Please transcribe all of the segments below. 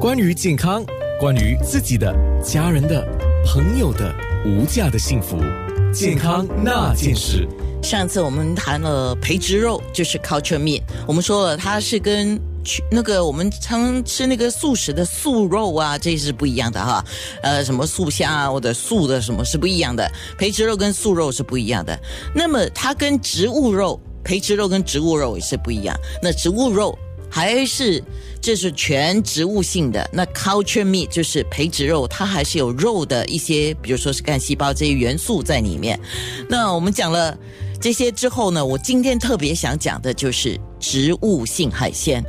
关于健康，关于自己的、家人的、朋友的无价的幸福，健康那件事。上次我们谈了培植肉，就是 culture meat，我们说了它是跟那个我们常吃那个素食的素肉啊，这是不一样的哈。呃，什么素虾啊或者素的什么是不一样的，培植肉跟素肉是不一样的。那么它跟植物肉。培植肉跟植物肉也是不一样。那植物肉还是这是全植物性的，那 culture meat 就是培植肉，它还是有肉的一些，比如说是干细胞这些元素在里面。那我们讲了这些之后呢，我今天特别想讲的就是植物性海鲜。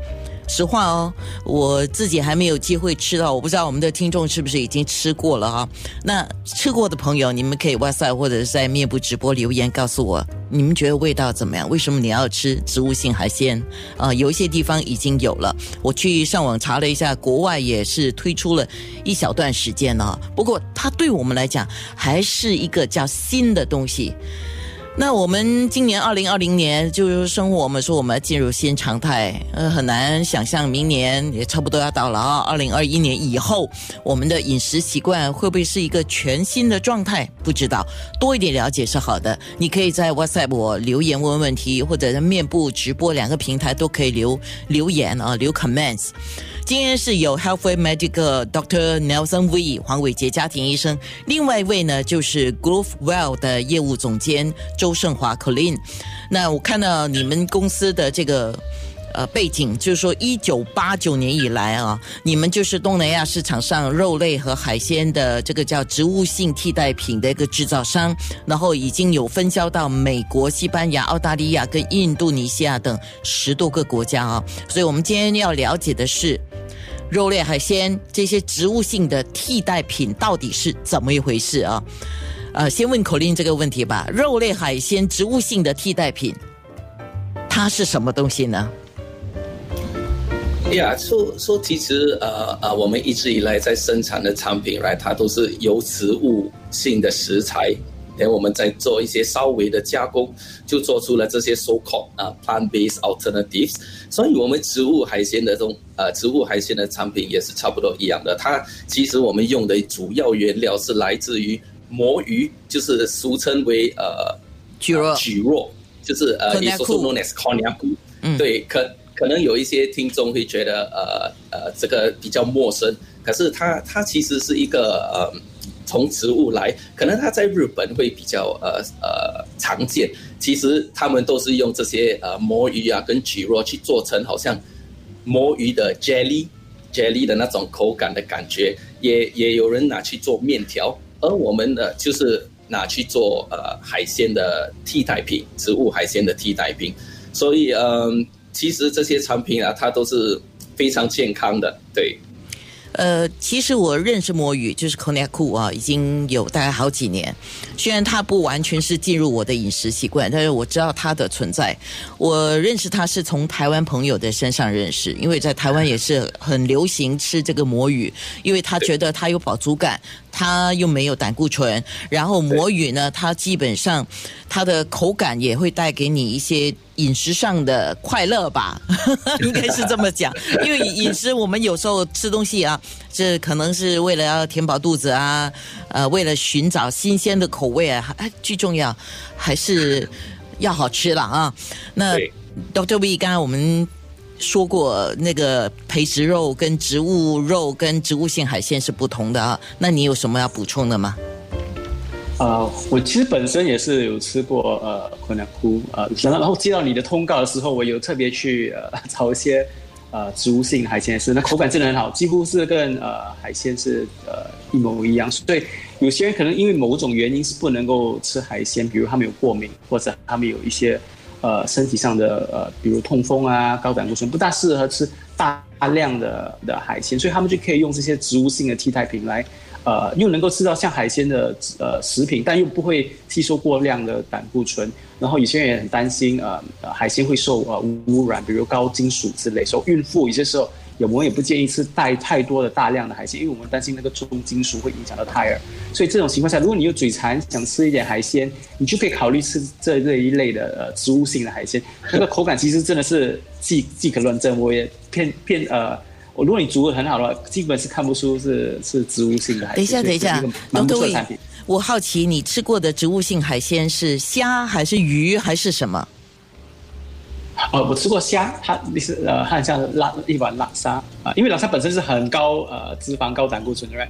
实话哦，我自己还没有机会吃到，我不知道我们的听众是不是已经吃过了哈。那吃过的朋友，你们可以哇塞或者是在面部直播留言告诉我，你们觉得味道怎么样？为什么你要吃植物性海鲜？啊，有一些地方已经有了，我去上网查了一下，国外也是推出了一小段时间了。不过它对我们来讲还是一个叫新的东西。那我们今年二零二零年就是生活，我们说我们要进入新常态，呃，很难想象明年也差不多要到了啊。二零二一年以后，我们的饮食习惯会不会是一个全新的状态？不知道，多一点了解是好的。你可以在 WhatsApp 我留言问问题，或者在面部直播两个平台都可以留留言啊，留 comments。今天是有 Healthway Medical Doctor Nelson V 黄伟杰家庭医生，另外一位呢就是 Groove Well 的业务总监周胜华 Colin。那我看到你们公司的这个呃背景，就是说一九八九年以来啊，你们就是东南亚市场上肉类和海鲜的这个叫植物性替代品的一个制造商，然后已经有分销到美国、西班牙、澳大利亚跟印度尼西亚等十多个国家啊。所以我们今天要了解的是。肉类、海鲜这些植物性的替代品到底是怎么一回事啊？呃，先问口令这个问题吧。肉类、海鲜植物性的替代品，它是什么东西呢？呀，说说其实呃呃，我们一直以来在生产的产品来，它都是由植物性的食材。等我们再做一些稍微的加工，就做出了这些 so called 啊 plant-based alternatives。所以，我们植物海鲜的这种呃植物海鲜的产品也是差不多一样的。它其实我们用的主要原料是来自于魔芋，就是俗称为呃蒟蒻，蒟蒻就是呃你所说 known as c o n y a k 嗯，对，可可能有一些听众会觉得呃呃这个比较陌生，可是它它其实是一个呃。从植物来，可能它在日本会比较呃呃常见。其实他们都是用这些呃魔芋啊跟蒟蒻去做成，好像魔芋的 jelly jelly 的那种口感的感觉。也也有人拿去做面条，而我们呢就是拿去做呃海鲜的替代品，植物海鲜的替代品。所以嗯，其实这些产品啊，它都是非常健康的，对。呃，其实我认识魔芋，就是 k o n a k u 啊，已经有大概好几年。虽然它不完全是进入我的饮食习惯，但是我知道它的存在。我认识它是从台湾朋友的身上认识，因为在台湾也是很流行吃这个魔芋，因为他觉得它有饱足感。它又没有胆固醇，然后魔芋呢，它基本上它的口感也会带给你一些饮食上的快乐吧，应该是这么讲。因为饮食我们有时候吃东西啊，这可能是为了要填饱肚子啊，呃，为了寻找新鲜的口味啊，哎，最重要还是要好吃了啊。那 Doctor V，刚刚我们。说过那个培植肉跟植物肉跟植物性海鲜是不同的啊，那你有什么要补充的吗？啊，我其实本身也是有吃过呃昆南菇啊，然后接到你的通告的时候，我有特别去呃找一些呃植物性海鲜吃，那口感真的很好，几乎是跟呃海鲜是呃一模一样。所以有些人可能因为某种原因是不能够吃海鲜，比如他们有过敏，或者他们有一些。呃，身体上的呃，比如痛风啊，高胆固醇不大适合吃大量的的海鲜，所以他们就可以用这些植物性的替代品来，呃，又能够吃到像海鲜的呃食品，但又不会吸收过量的胆固醇。然后有些人也很担心，呃，海鲜会受呃污染，比如高金属之类。所以孕妇有些时候。我们也不建议吃带太多的大量的海鲜，因为我们担心那个重金属会影响到胎儿。所以这种情况下，如果你有嘴馋想吃一点海鲜，你就可以考虑吃这这一类的呃植物性的海鲜，那个口感其实真的是即即可论证。我也偏偏呃。如果你煮的很好的话，基本是看不出是是植物性的海鲜。等一下，等一下，蛮不错的产品。我好奇你吃过的植物性海鲜是虾还是鱼还是什么？哦，我吃过虾，它你是呃，它像辣一碗辣沙啊，因为辣沙本身是很高呃脂肪、高胆固醇的。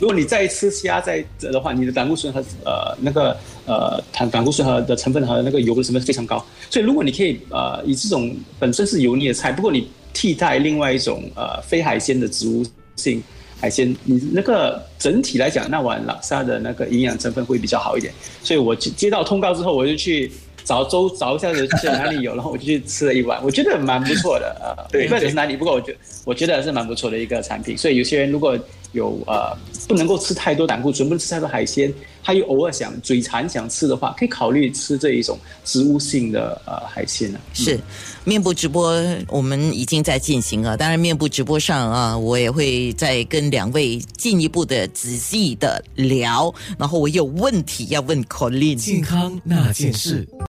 如果你再吃虾再的话，你的胆固醇和呃那个呃胆胆固醇和的成分和那个油的成分非常高。所以如果你可以呃以这种本身是油腻的菜，不过你替代另外一种呃非海鲜的植物性海鲜，你那个整体来讲，那碗拉沙的那个营养成分会比较好一点。所以我接到通告之后，我就去。找周找一下子去哪里有，然后我就去吃了一碗，我觉得蛮不错的呃，不知道是哪里，不过我觉我觉得还是蛮不错的一个产品。所以有些人如果有呃不能够吃太多胆固醇，不能吃太多海鲜，他又偶尔想嘴馋想吃的话，可以考虑吃这一种植物性的呃海鲜呢。是面部直播我们已经在进行了，当然面部直播上啊，我也会再跟两位进一步的仔细的聊，然后我有问题要问 Colin。健康那件事。